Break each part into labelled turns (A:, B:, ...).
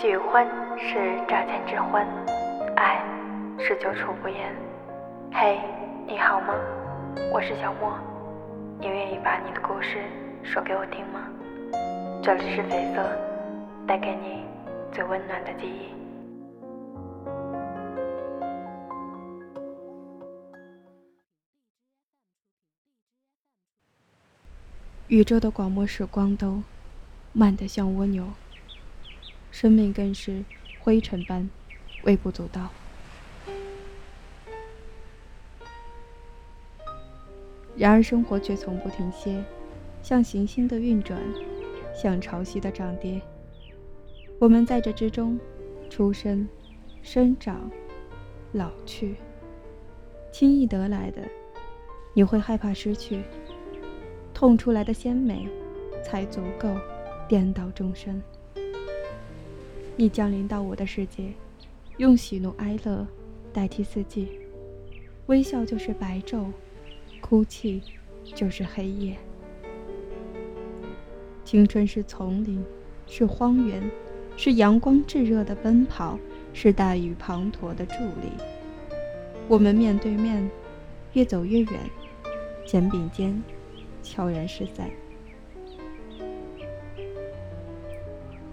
A: 喜欢是乍见之欢，爱是久处不厌。嘿，你好吗？我是小莫，你愿意把你的故事说给我听吗？这里是绯色，带给你最温暖的记忆。
B: 宇宙的广漠时光都慢得像蜗牛。生命更是灰尘般微不足道，然而生活却从不停歇，像行星的运转，像潮汐的涨跌。我们在这之中出生、生长、老去，轻易得来的，你会害怕失去；痛出来的鲜美，才足够颠倒众生。你降临到我的世界，用喜怒哀乐代替四季，微笑就是白昼，哭泣就是黑夜。青春是丛林，是荒原，是阳光炙热的奔跑，是大雨滂沱的伫立。我们面对面，越走越远，肩并肩，悄然失散。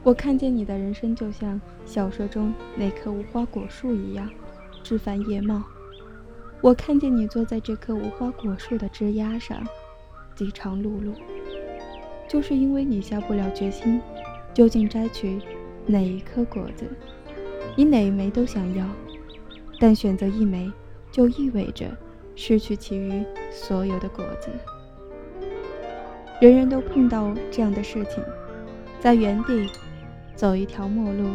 B: 我看见你的人生就像小说中那棵无花果树一样，枝繁叶茂。我看见你坐在这棵无花果树的枝丫上，饥肠辘辘。就是因为你下不了决心，究竟摘取哪一颗果子，你哪一枚都想要，但选择一枚，就意味着失去其余所有的果子。人人都碰到这样的事情，在原地。走一条陌路，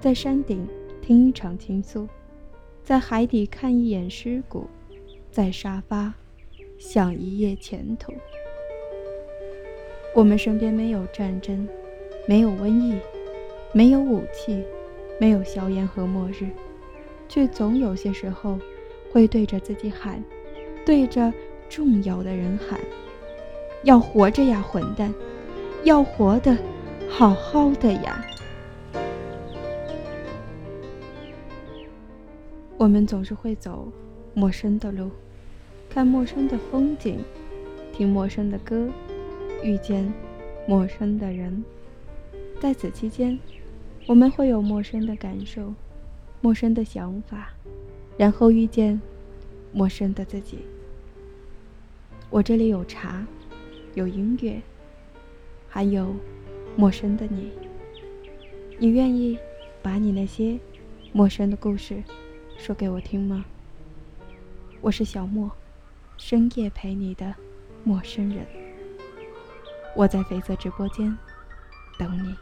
B: 在山顶听一场倾诉，在海底看一眼尸骨，在沙发想一夜前途。我们身边没有战争，没有瘟疫，没有武器，没有硝烟和末日，却总有些时候会对着自己喊，对着重要的人喊：“要活着呀，混蛋！要活的好好的呀！”我们总是会走陌生的路，看陌生的风景，听陌生的歌，遇见陌生的人。在此期间，我们会有陌生的感受，陌生的想法，然后遇见陌生的自己。我这里有茶，有音乐，还有陌生的你。你愿意把你那些陌生的故事？说给我听吗？我是小莫，深夜陪你的陌生人。我在肥泽直播间等你。